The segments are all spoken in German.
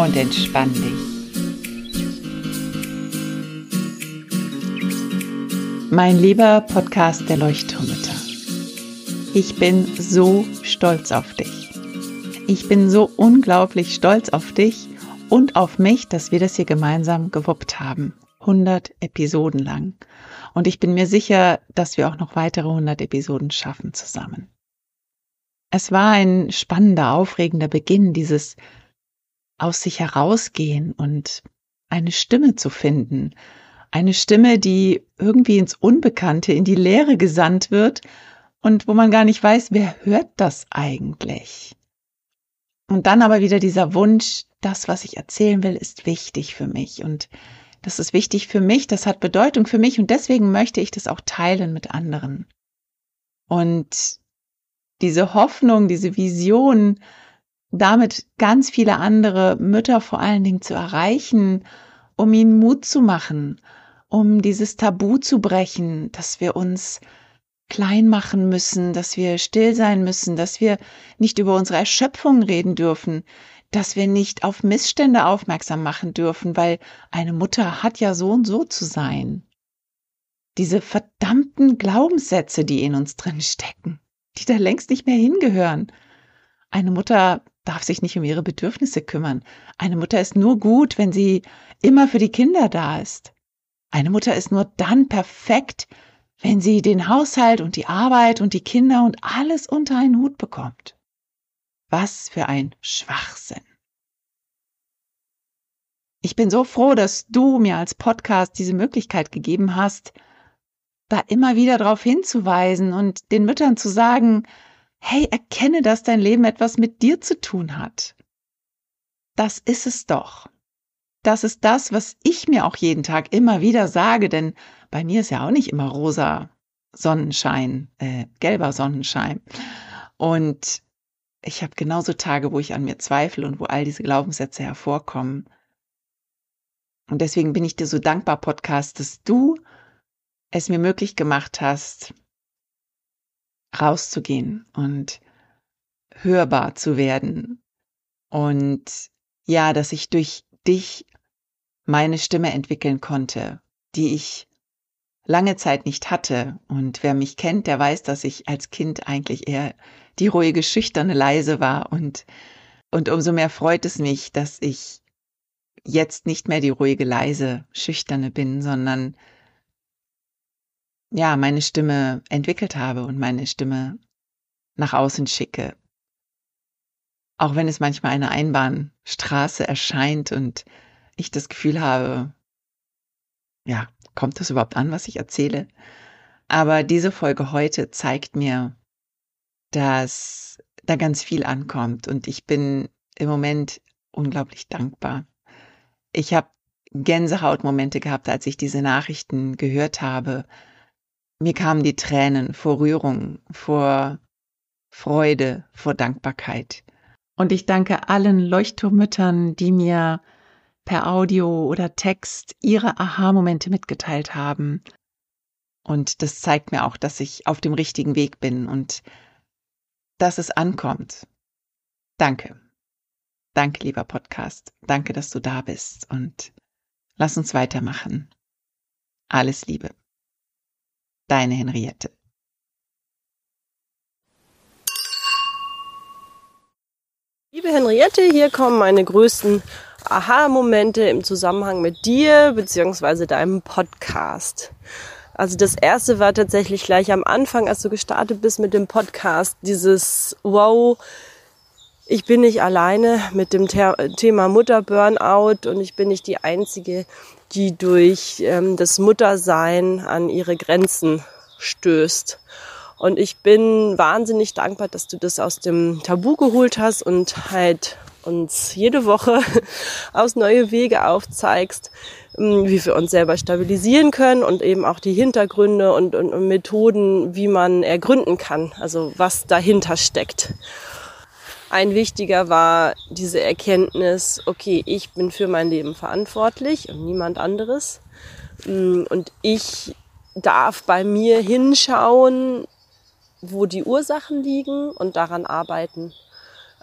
und entspann dich. Mein lieber Podcast der Leuchtturmütter, ich bin so stolz auf dich. Ich bin so unglaublich stolz auf dich und auf mich, dass wir das hier gemeinsam gewuppt haben. 100 Episoden lang. Und ich bin mir sicher, dass wir auch noch weitere 100 Episoden schaffen zusammen. Es war ein spannender, aufregender Beginn dieses aus sich herausgehen und eine Stimme zu finden. Eine Stimme, die irgendwie ins Unbekannte, in die Leere gesandt wird und wo man gar nicht weiß, wer hört das eigentlich? Und dann aber wieder dieser Wunsch, das, was ich erzählen will, ist wichtig für mich und das ist wichtig für mich, das hat Bedeutung für mich und deswegen möchte ich das auch teilen mit anderen. Und diese Hoffnung, diese Vision, damit ganz viele andere Mütter vor allen Dingen zu erreichen, um ihnen Mut zu machen, um dieses Tabu zu brechen, dass wir uns klein machen müssen, dass wir still sein müssen, dass wir nicht über unsere Erschöpfung reden dürfen, dass wir nicht auf Missstände aufmerksam machen dürfen, weil eine Mutter hat ja so und so zu sein. Diese verdammten Glaubenssätze, die in uns drin stecken, die da längst nicht mehr hingehören. Eine Mutter darf sich nicht um ihre Bedürfnisse kümmern. Eine Mutter ist nur gut, wenn sie immer für die Kinder da ist. Eine Mutter ist nur dann perfekt, wenn sie den Haushalt und die Arbeit und die Kinder und alles unter einen Hut bekommt. Was für ein Schwachsinn. Ich bin so froh, dass du mir als Podcast diese Möglichkeit gegeben hast, da immer wieder darauf hinzuweisen und den Müttern zu sagen, hey, erkenne, dass dein Leben etwas mit dir zu tun hat. Das ist es doch. Das ist das, was ich mir auch jeden Tag immer wieder sage, denn bei mir ist ja auch nicht immer rosa Sonnenschein, äh, gelber Sonnenschein. Und ich habe genauso Tage, wo ich an mir zweifle und wo all diese Glaubenssätze hervorkommen. Und deswegen bin ich dir so dankbar, Podcast, dass du es mir möglich gemacht hast, rauszugehen und hörbar zu werden. Und ja, dass ich durch dich meine Stimme entwickeln konnte, die ich lange Zeit nicht hatte. Und wer mich kennt, der weiß, dass ich als Kind eigentlich eher die ruhige, schüchterne, leise war. Und, und umso mehr freut es mich, dass ich jetzt nicht mehr die ruhige, leise, schüchterne bin, sondern ja, meine Stimme entwickelt habe und meine Stimme nach außen schicke. Auch wenn es manchmal eine Einbahnstraße erscheint und ich das Gefühl habe, ja, kommt das überhaupt an, was ich erzähle? Aber diese Folge heute zeigt mir, dass da ganz viel ankommt und ich bin im Moment unglaublich dankbar. Ich habe Gänsehautmomente gehabt, als ich diese Nachrichten gehört habe mir kamen die Tränen vor Rührung, vor Freude, vor Dankbarkeit. Und ich danke allen Leuchtturmmüttern, die mir per Audio oder Text ihre Aha-Momente mitgeteilt haben. Und das zeigt mir auch, dass ich auf dem richtigen Weg bin und dass es ankommt. Danke. Danke, lieber Podcast. Danke, dass du da bist und lass uns weitermachen. Alles Liebe. Deine Henriette. Liebe Henriette, hier kommen meine größten Aha-Momente im Zusammenhang mit dir bzw. deinem Podcast. Also das erste war tatsächlich gleich am Anfang, als du gestartet bist mit dem Podcast, dieses Wow, ich bin nicht alleine mit dem Thema Mutter-Burnout und ich bin nicht die Einzige, die durch ähm, das Muttersein an ihre Grenzen stößt. Und ich bin wahnsinnig dankbar, dass du das aus dem Tabu geholt hast und halt uns jede Woche aus neue Wege aufzeigst, ähm, wie wir uns selber stabilisieren können und eben auch die Hintergründe und, und, und Methoden, wie man ergründen kann, also was dahinter steckt. Ein wichtiger war diese Erkenntnis, okay, ich bin für mein Leben verantwortlich und niemand anderes. Mm, und ich darf bei mir hinschauen, wo die Ursachen liegen und daran arbeiten.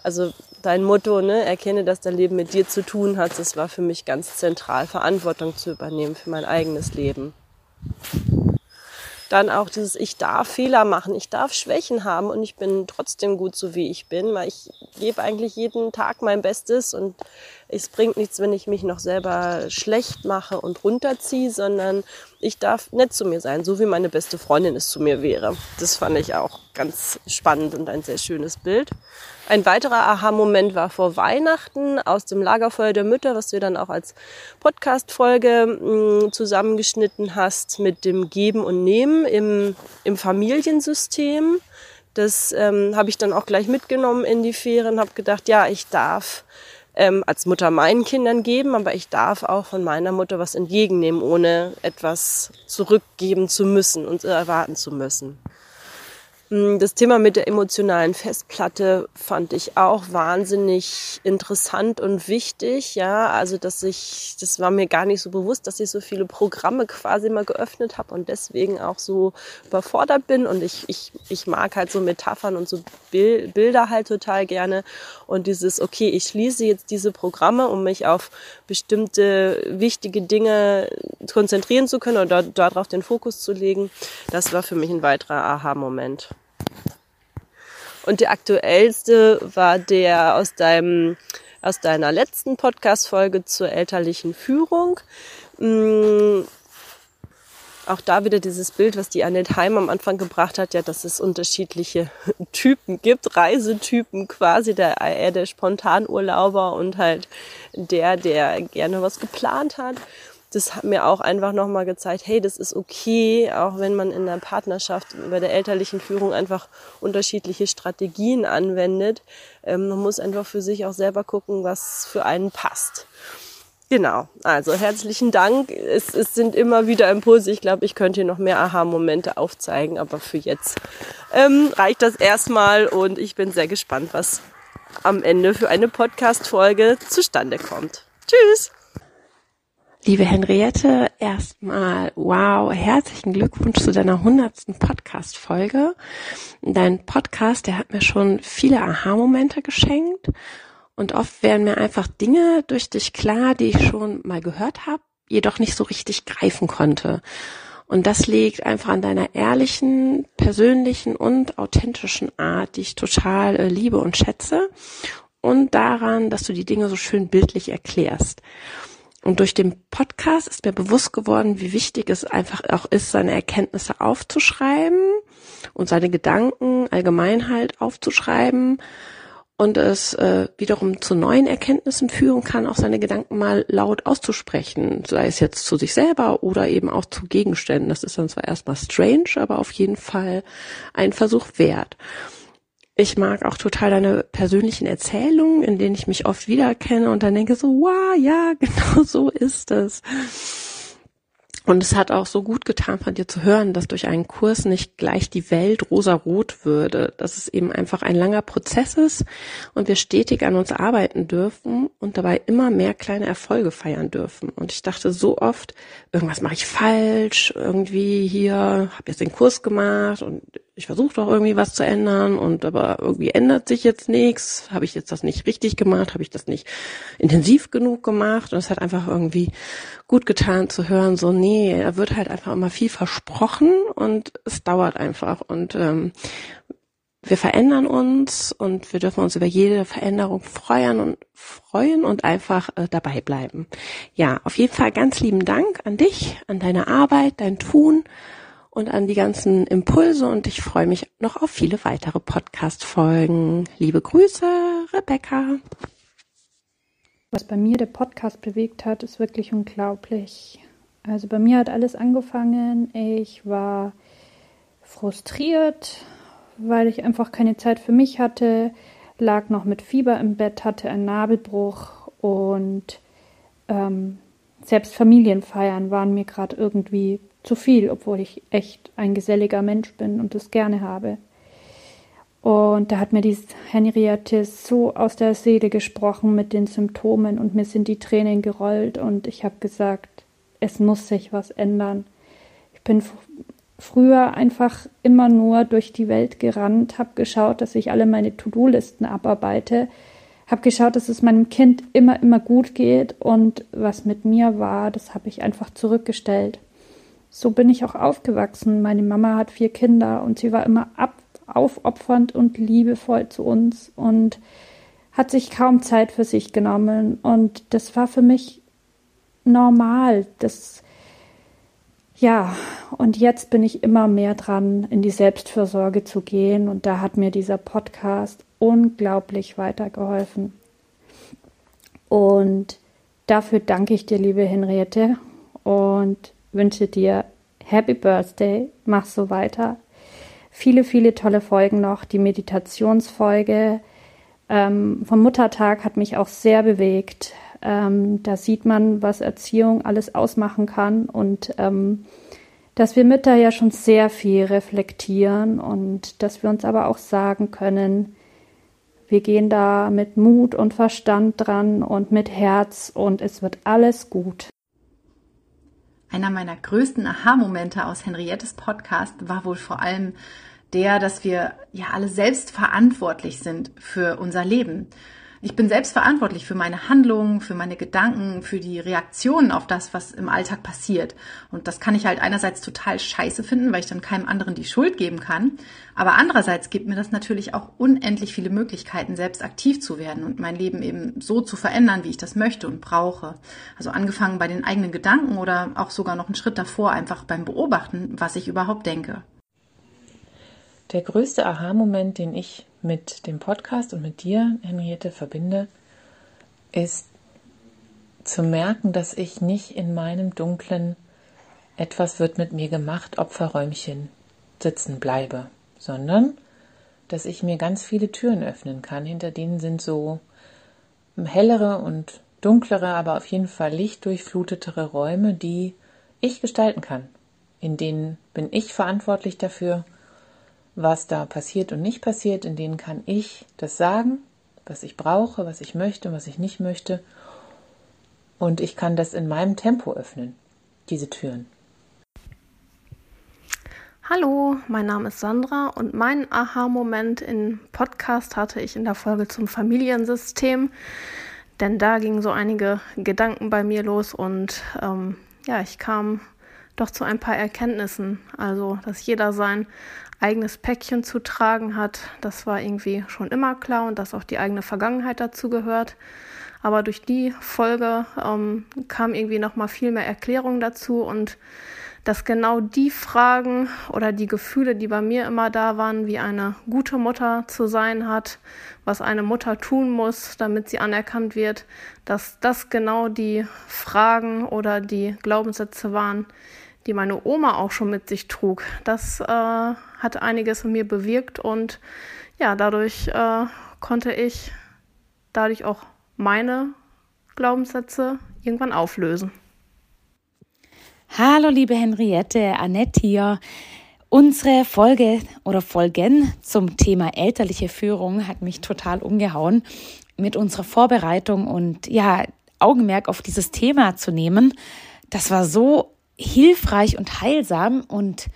Also dein Motto, ne, erkenne, dass dein Leben mit dir zu tun hat, das war für mich ganz zentral, Verantwortung zu übernehmen für mein eigenes Leben. Dann auch dieses, ich darf Fehler machen, ich darf Schwächen haben und ich bin trotzdem gut so wie ich bin, weil ich gebe eigentlich jeden Tag mein Bestes und es bringt nichts, wenn ich mich noch selber schlecht mache und runterziehe, sondern ich darf nett zu mir sein, so wie meine beste Freundin es zu mir wäre. Das fand ich auch ganz spannend und ein sehr schönes Bild. Ein weiterer Aha-Moment war vor Weihnachten aus dem Lagerfeuer der Mütter, was du dann auch als Podcast-Folge mm, zusammengeschnitten hast mit dem Geben und Nehmen im, im Familiensystem. Das ähm, habe ich dann auch gleich mitgenommen in die Ferien, habe gedacht, ja, ich darf ähm, als Mutter meinen Kindern geben, aber ich darf auch von meiner Mutter was entgegennehmen, ohne etwas zurückgeben zu müssen und erwarten zu müssen. Hm, das Thema mit der emotionalen Festplatte fand ich auch wahnsinnig interessant und wichtig. Ja, also dass ich, das war mir gar nicht so bewusst, dass ich so viele Programme quasi mal geöffnet habe und deswegen auch so überfordert bin. Und ich, ich, ich mag halt so Metaphern und so Bilder halt total gerne. Und dieses, okay, ich schließe jetzt diese Programme, um mich auf bestimmte wichtige Dinge konzentrieren zu können oder darauf den Fokus zu legen, das war für mich ein weiterer Aha-Moment. Und der aktuellste war der aus deinem, aus deiner letzten Podcast-Folge zur elterlichen Führung. Mm, auch da wieder dieses Bild, was die Annette Heim am Anfang gebracht hat, ja, dass es unterschiedliche Typen gibt, Reisetypen quasi, der eher der Spontanurlauber und halt der, der gerne was geplant hat das hat mir auch einfach nochmal gezeigt, hey, das ist okay, auch wenn man in der Partnerschaft bei der elterlichen Führung einfach unterschiedliche Strategien anwendet. Ähm, man muss einfach für sich auch selber gucken, was für einen passt. Genau, also herzlichen Dank. Es, es sind immer wieder Impulse. Ich glaube, ich könnte hier noch mehr Aha-Momente aufzeigen, aber für jetzt ähm, reicht das erstmal und ich bin sehr gespannt, was am Ende für eine Podcast-Folge zustande kommt. Tschüss! Liebe Henriette, erstmal wow, herzlichen Glückwunsch zu deiner hundertsten Podcast-Folge. Dein Podcast, der hat mir schon viele Aha-Momente geschenkt und oft werden mir einfach Dinge durch dich klar, die ich schon mal gehört habe, jedoch nicht so richtig greifen konnte. Und das liegt einfach an deiner ehrlichen, persönlichen und authentischen Art, die ich total äh, liebe und schätze. Und daran, dass du die Dinge so schön bildlich erklärst. Und durch den Podcast ist mir bewusst geworden, wie wichtig es einfach auch ist, seine Erkenntnisse aufzuschreiben und seine Gedanken allgemein halt aufzuschreiben und es äh, wiederum zu neuen Erkenntnissen führen kann, auch seine Gedanken mal laut auszusprechen, sei es jetzt zu sich selber oder eben auch zu Gegenständen. Das ist dann zwar erstmal strange, aber auf jeden Fall ein Versuch wert. Ich mag auch total deine persönlichen Erzählungen, in denen ich mich oft wiedererkenne und dann denke so, wow, ja, genau so ist es. Und es hat auch so gut getan, von dir zu hören, dass durch einen Kurs nicht gleich die Welt rosa-rot würde, dass es eben einfach ein langer Prozess ist und wir stetig an uns arbeiten dürfen und dabei immer mehr kleine Erfolge feiern dürfen. Und ich dachte so oft, irgendwas mache ich falsch, irgendwie hier, habe jetzt den Kurs gemacht und ich versuche doch irgendwie was zu ändern und aber irgendwie ändert sich jetzt nichts. Habe ich jetzt das nicht richtig gemacht? Habe ich das nicht intensiv genug gemacht? Und es hat einfach irgendwie gut getan zu hören, so nee, er wird halt einfach immer viel versprochen und es dauert einfach. Und ähm, wir verändern uns und wir dürfen uns über jede Veränderung freuen und freuen und einfach äh, dabei bleiben. Ja, auf jeden Fall ganz lieben Dank an dich, an deine Arbeit, dein Tun und an die ganzen Impulse und ich freue mich noch auf viele weitere Podcast-Folgen. Liebe Grüße, Rebecca. Was bei mir der Podcast bewegt hat, ist wirklich unglaublich. Also bei mir hat alles angefangen. Ich war frustriert, weil ich einfach keine Zeit für mich hatte, lag noch mit Fieber im Bett, hatte einen Nabelbruch und ähm, selbst Familienfeiern waren mir gerade irgendwie zu viel, obwohl ich echt ein geselliger Mensch bin und es gerne habe. Und da hat mir die Henriette so aus der Seele gesprochen mit den Symptomen und mir sind die Tränen gerollt und ich habe gesagt, es muss sich was ändern. Ich bin früher einfach immer nur durch die Welt gerannt, habe geschaut, dass ich alle meine To-Do-Listen abarbeite, habe geschaut, dass es meinem Kind immer, immer gut geht und was mit mir war, das habe ich einfach zurückgestellt. So bin ich auch aufgewachsen. Meine Mama hat vier Kinder und sie war immer ab, aufopfernd und liebevoll zu uns und hat sich kaum Zeit für sich genommen. Und das war für mich normal. Das, ja, und jetzt bin ich immer mehr dran, in die Selbstfürsorge zu gehen. Und da hat mir dieser Podcast unglaublich weitergeholfen. Und dafür danke ich dir, liebe Henriette, und wünsche dir Happy Birthday, mach so weiter. Viele, viele tolle Folgen noch. Die Meditationsfolge ähm, vom Muttertag hat mich auch sehr bewegt. Ähm, da sieht man, was Erziehung alles ausmachen kann und ähm, dass wir Mütter ja schon sehr viel reflektieren und dass wir uns aber auch sagen können, wir gehen da mit Mut und Verstand dran und mit Herz und es wird alles gut. Einer meiner größten Aha-Momente aus Henriettes Podcast war wohl vor allem der, dass wir ja alle selbst verantwortlich sind für unser Leben. Ich bin selbst verantwortlich für meine Handlungen, für meine Gedanken, für die Reaktionen auf das, was im Alltag passiert. Und das kann ich halt einerseits total scheiße finden, weil ich dann keinem anderen die Schuld geben kann. Aber andererseits gibt mir das natürlich auch unendlich viele Möglichkeiten, selbst aktiv zu werden und mein Leben eben so zu verändern, wie ich das möchte und brauche. Also angefangen bei den eigenen Gedanken oder auch sogar noch einen Schritt davor, einfach beim Beobachten, was ich überhaupt denke. Der größte Aha-Moment, den ich mit dem Podcast und mit dir, Henriette, verbinde, ist zu merken, dass ich nicht in meinem dunklen etwas wird mit mir gemacht Opferräumchen sitzen bleibe, sondern dass ich mir ganz viele Türen öffnen kann, hinter denen sind so hellere und dunklere, aber auf jeden Fall lichtdurchflutetere Räume, die ich gestalten kann. In denen bin ich verantwortlich dafür, was da passiert und nicht passiert, in denen kann ich das sagen, was ich brauche, was ich möchte, was ich nicht möchte. Und ich kann das in meinem Tempo öffnen, diese Türen. Hallo, mein Name ist Sandra und meinen Aha-Moment im Podcast hatte ich in der Folge zum Familiensystem, denn da gingen so einige Gedanken bei mir los und ähm, ja, ich kam doch zu ein paar Erkenntnissen. Also, dass jeder sein eigenes Päckchen zu tragen hat, das war irgendwie schon immer klar und dass auch die eigene Vergangenheit dazu gehört. Aber durch die Folge ähm, kam irgendwie noch mal viel mehr Erklärung dazu und dass genau die Fragen oder die Gefühle, die bei mir immer da waren, wie eine gute Mutter zu sein hat, was eine Mutter tun muss, damit sie anerkannt wird, dass das genau die Fragen oder die Glaubenssätze waren, die meine Oma auch schon mit sich trug. Das äh, hat einiges in mir bewirkt und ja, dadurch äh, konnte ich dadurch auch meine Glaubenssätze irgendwann auflösen. Hallo liebe Henriette, Annette hier. Unsere Folge oder Folgen zum Thema elterliche Führung hat mich total umgehauen mit unserer Vorbereitung und ja, Augenmerk auf dieses Thema zu nehmen. Das war so hilfreich und heilsam. Und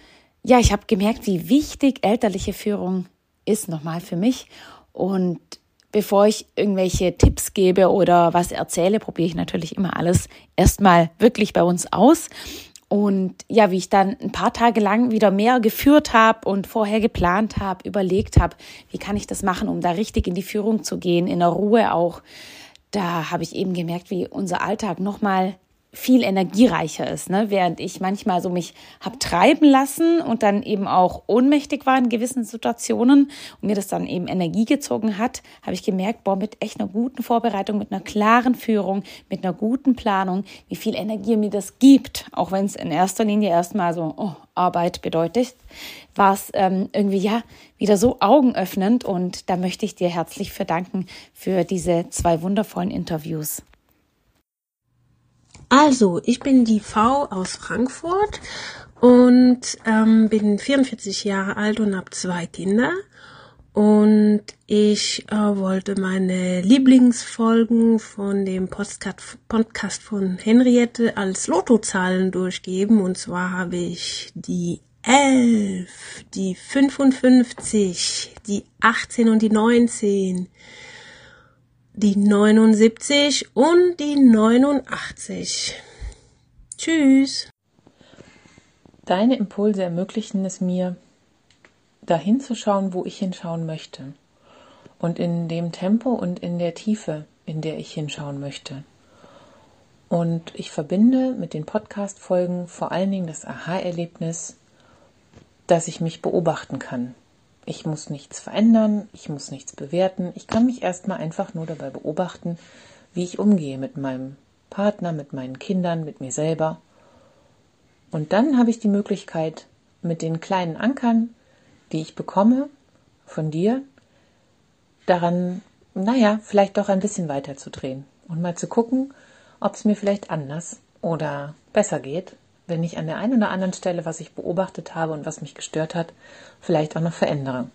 ja, ich habe gemerkt, wie wichtig elterliche Führung ist nochmal für mich. Und bevor ich irgendwelche Tipps gebe oder was erzähle, probiere ich natürlich immer alles erstmal wirklich bei uns aus. Und ja, wie ich dann ein paar Tage lang wieder mehr geführt habe und vorher geplant habe, überlegt habe, wie kann ich das machen, um da richtig in die Führung zu gehen, in der Ruhe auch, da habe ich eben gemerkt, wie unser Alltag nochmal viel energiereicher ist, ne? während ich manchmal so mich hab treiben lassen und dann eben auch ohnmächtig war in gewissen Situationen und mir das dann eben Energie gezogen hat, habe ich gemerkt, boah, mit echt einer guten Vorbereitung, mit einer klaren Führung, mit einer guten Planung, wie viel Energie mir das gibt, auch wenn es in erster Linie erstmal so oh, Arbeit bedeutet, war es ähm, irgendwie ja wieder so augenöffnend und da möchte ich dir herzlich verdanken für diese zwei wundervollen Interviews. Also, ich bin die V aus Frankfurt und ähm, bin 44 Jahre alt und habe zwei Kinder. Und ich äh, wollte meine Lieblingsfolgen von dem Podcast, Podcast von Henriette als Lottozahlen durchgeben. Und zwar habe ich die 11, die 55, die 18 und die 19, die 79 und die 89. Tschüss. Deine Impulse ermöglichen es mir, dahin zu schauen, wo ich hinschauen möchte. Und in dem Tempo und in der Tiefe, in der ich hinschauen möchte. Und ich verbinde mit den Podcast-Folgen vor allen Dingen das Aha-Erlebnis, dass ich mich beobachten kann, ich muss nichts verändern, ich muss nichts bewerten. Ich kann mich erstmal einfach nur dabei beobachten, wie ich umgehe mit meinem Partner, mit meinen Kindern, mit mir selber. Und dann habe ich die Möglichkeit, mit den kleinen Ankern, die ich bekomme von dir, daran, naja, vielleicht doch ein bisschen weiter zu drehen und mal zu gucken, ob es mir vielleicht anders oder besser geht wenn ich an der einen oder anderen Stelle, was ich beobachtet habe und was mich gestört hat, vielleicht auch noch verändere.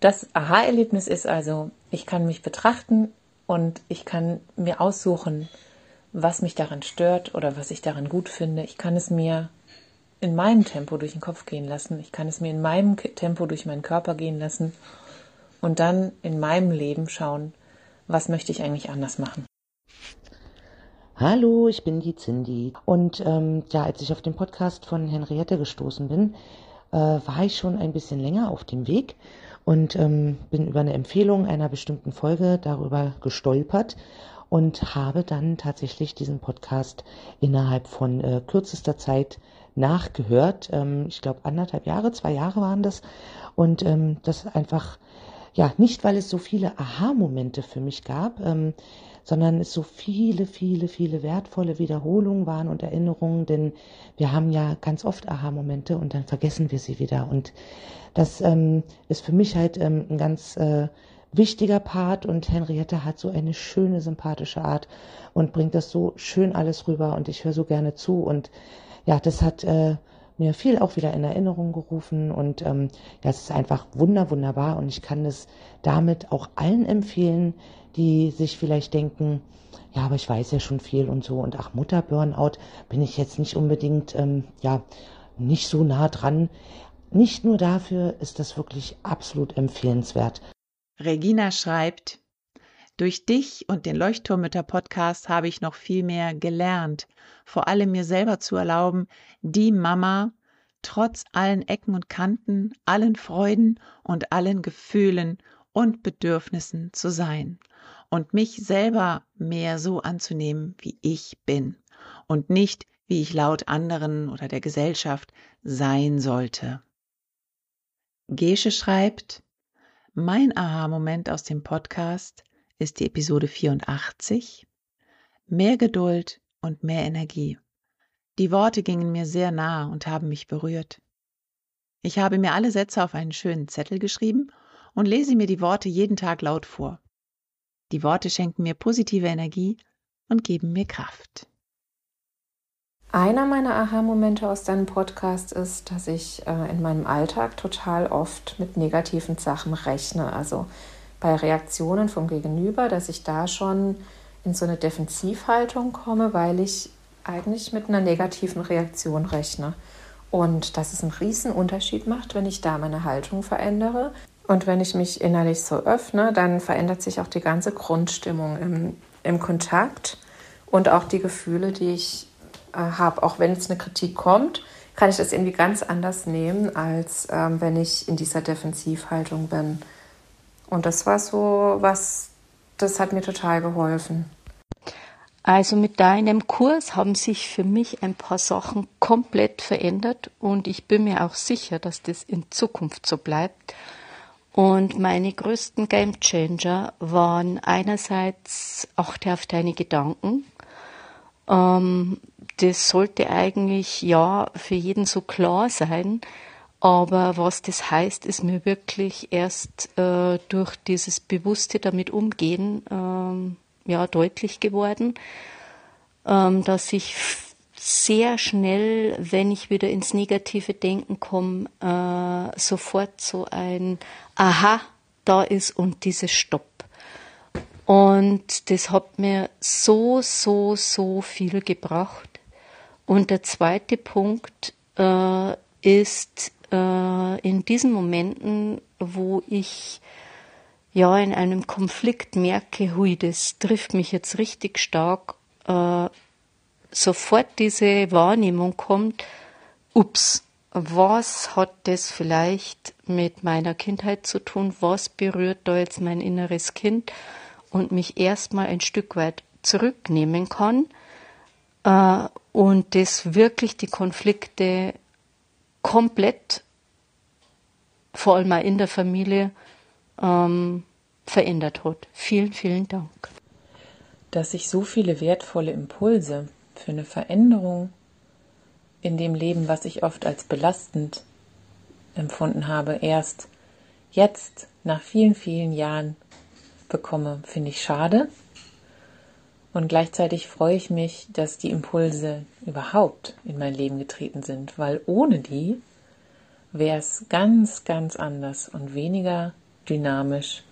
Das Aha-Erlebnis ist also, ich kann mich betrachten und ich kann mir aussuchen, was mich daran stört oder was ich daran gut finde. Ich kann es mir in meinem Tempo durch den Kopf gehen lassen. Ich kann es mir in meinem Tempo durch meinen Körper gehen lassen und dann in meinem Leben schauen, was möchte ich eigentlich anders machen. Hallo, ich bin die Cindy. Und ähm, ja, als ich auf den Podcast von Henriette gestoßen bin, äh, war ich schon ein bisschen länger auf dem Weg und ähm, bin über eine Empfehlung einer bestimmten Folge darüber gestolpert und habe dann tatsächlich diesen Podcast innerhalb von äh, kürzester Zeit nachgehört. Ähm, ich glaube anderthalb Jahre, zwei Jahre waren das. Und ähm, das einfach, ja, nicht weil es so viele Aha-Momente für mich gab, ähm, sondern es so viele, viele, viele wertvolle Wiederholungen waren und Erinnerungen, denn wir haben ja ganz oft Aha-Momente und dann vergessen wir sie wieder. Und das ähm, ist für mich halt ähm, ein ganz äh, wichtiger Part und Henriette hat so eine schöne, sympathische Art und bringt das so schön alles rüber und ich höre so gerne zu und ja, das hat äh, mir viel auch wieder in Erinnerung gerufen und ähm, ja, ist einfach wunder, wunderbar und ich kann es damit auch allen empfehlen, die sich vielleicht denken, ja, aber ich weiß ja schon viel und so und ach, Mutter Burnout bin ich jetzt nicht unbedingt, ähm, ja, nicht so nah dran. Nicht nur dafür ist das wirklich absolut empfehlenswert. Regina schreibt, durch dich und den Leuchtturmütter Podcast habe ich noch viel mehr gelernt, vor allem mir selber zu erlauben, die Mama trotz allen Ecken und Kanten, allen Freuden und allen Gefühlen und Bedürfnissen zu sein und mich selber mehr so anzunehmen, wie ich bin und nicht, wie ich laut anderen oder der Gesellschaft sein sollte. Gesche schreibt, mein Aha-Moment aus dem Podcast ist die Episode 84. Mehr Geduld und mehr Energie. Die Worte gingen mir sehr nah und haben mich berührt. Ich habe mir alle Sätze auf einen schönen Zettel geschrieben und lese mir die Worte jeden Tag laut vor. Die Worte schenken mir positive Energie und geben mir Kraft. Einer meiner Aha-Momente aus deinem Podcast ist, dass ich äh, in meinem Alltag total oft mit negativen Sachen rechne. Also bei Reaktionen vom Gegenüber, dass ich da schon in so eine Defensivhaltung komme, weil ich eigentlich mit einer negativen Reaktion rechne. Und dass es einen riesen Unterschied macht, wenn ich da meine Haltung verändere. Und wenn ich mich innerlich so öffne, dann verändert sich auch die ganze Grundstimmung im, im Kontakt und auch die Gefühle, die ich äh, habe. Auch wenn jetzt eine Kritik kommt, kann ich das irgendwie ganz anders nehmen, als ähm, wenn ich in dieser Defensivhaltung bin. Und das war so was, das hat mir total geholfen. Also mit deinem Kurs haben sich für mich ein paar Sachen komplett verändert und ich bin mir auch sicher, dass das in Zukunft so bleibt. Und meine größten Gamechanger waren einerseits achte auf deine Gedanken. Ähm, das sollte eigentlich ja für jeden so klar sein. Aber was das heißt, ist mir wirklich erst äh, durch dieses bewusste damit umgehen ähm, ja deutlich geworden, ähm, dass ich sehr schnell, wenn ich wieder ins negative Denken komme, äh, sofort so ein Aha da ist und dieses Stopp. Und das hat mir so, so, so viel gebracht. Und der zweite Punkt äh, ist äh, in diesen Momenten, wo ich ja in einem Konflikt merke, hui, das trifft mich jetzt richtig stark, äh, sofort diese Wahrnehmung kommt, ups, was hat das vielleicht mit meiner Kindheit zu tun? Was berührt da jetzt mein inneres Kind? Und mich erstmal ein Stück weit zurücknehmen kann äh, und das wirklich die Konflikte komplett, vor allem in der Familie, ähm, verändert hat. Vielen, vielen Dank. Dass ich so viele wertvolle Impulse für eine Veränderung in dem Leben, was ich oft als belastend empfunden habe, erst jetzt nach vielen, vielen Jahren bekomme, finde ich schade. Und gleichzeitig freue ich mich, dass die Impulse überhaupt in mein Leben getreten sind, weil ohne die wäre es ganz, ganz anders und weniger dynamisch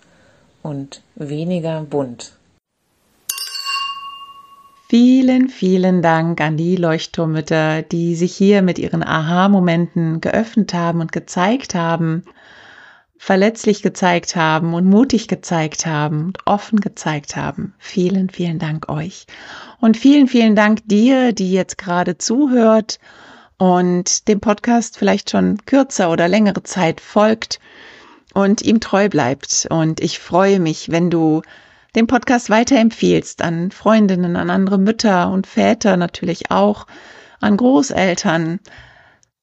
und weniger bunt. Vielen, vielen Dank an die Leuchtturmütter, die sich hier mit ihren Aha-Momenten geöffnet haben und gezeigt haben, verletzlich gezeigt haben und mutig gezeigt haben und offen gezeigt haben. Vielen, vielen Dank euch. Und vielen, vielen Dank dir, die jetzt gerade zuhört und dem Podcast vielleicht schon kürzer oder längere Zeit folgt und ihm treu bleibt. Und ich freue mich, wenn du den Podcast weiterempfiehlst an Freundinnen, an andere Mütter und Väter natürlich auch, an Großeltern,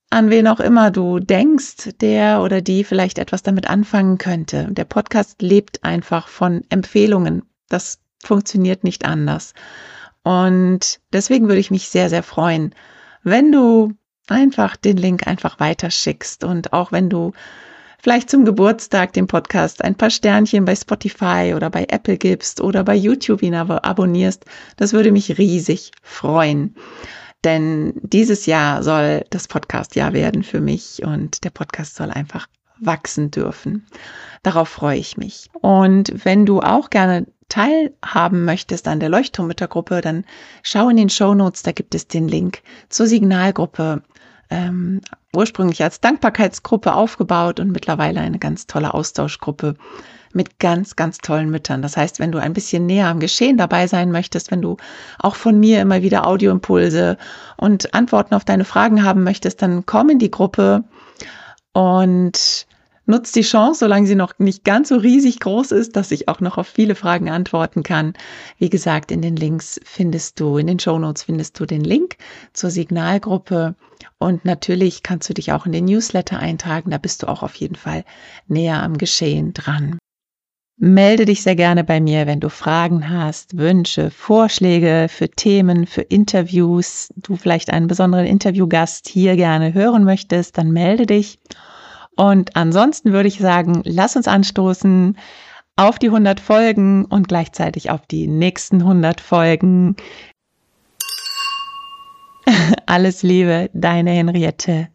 an wen auch immer du denkst, der oder die vielleicht etwas damit anfangen könnte. Der Podcast lebt einfach von Empfehlungen. Das funktioniert nicht anders. Und deswegen würde ich mich sehr, sehr freuen, wenn du einfach den Link einfach weiterschickst und auch wenn du vielleicht zum Geburtstag den Podcast ein paar Sternchen bei Spotify oder bei Apple gibst oder bei YouTube ihn abonnierst. Das würde mich riesig freuen. Denn dieses Jahr soll das Podcast-Jahr werden für mich und der Podcast soll einfach wachsen dürfen. Darauf freue ich mich. Und wenn du auch gerne teilhaben möchtest an der Leuchtturmüttergruppe, dann schau in den Show Notes, da gibt es den Link zur Signalgruppe ähm, ursprünglich als Dankbarkeitsgruppe aufgebaut und mittlerweile eine ganz tolle Austauschgruppe mit ganz, ganz tollen Müttern. Das heißt, wenn du ein bisschen näher am Geschehen dabei sein möchtest, wenn du auch von mir immer wieder Audioimpulse und Antworten auf deine Fragen haben möchtest, dann komm in die Gruppe und nutz die Chance, solange sie noch nicht ganz so riesig groß ist, dass ich auch noch auf viele Fragen antworten kann. Wie gesagt, in den Links findest du, in den Show Notes findest du den Link zur Signalgruppe und natürlich kannst du dich auch in den Newsletter eintragen. Da bist du auch auf jeden Fall näher am Geschehen dran. Melde dich sehr gerne bei mir, wenn du Fragen hast, Wünsche, Vorschläge für Themen, für Interviews, du vielleicht einen besonderen Interviewgast hier gerne hören möchtest, dann melde dich. Und ansonsten würde ich sagen, lass uns anstoßen auf die 100 Folgen und gleichzeitig auf die nächsten 100 Folgen. Alles Liebe, deine Henriette.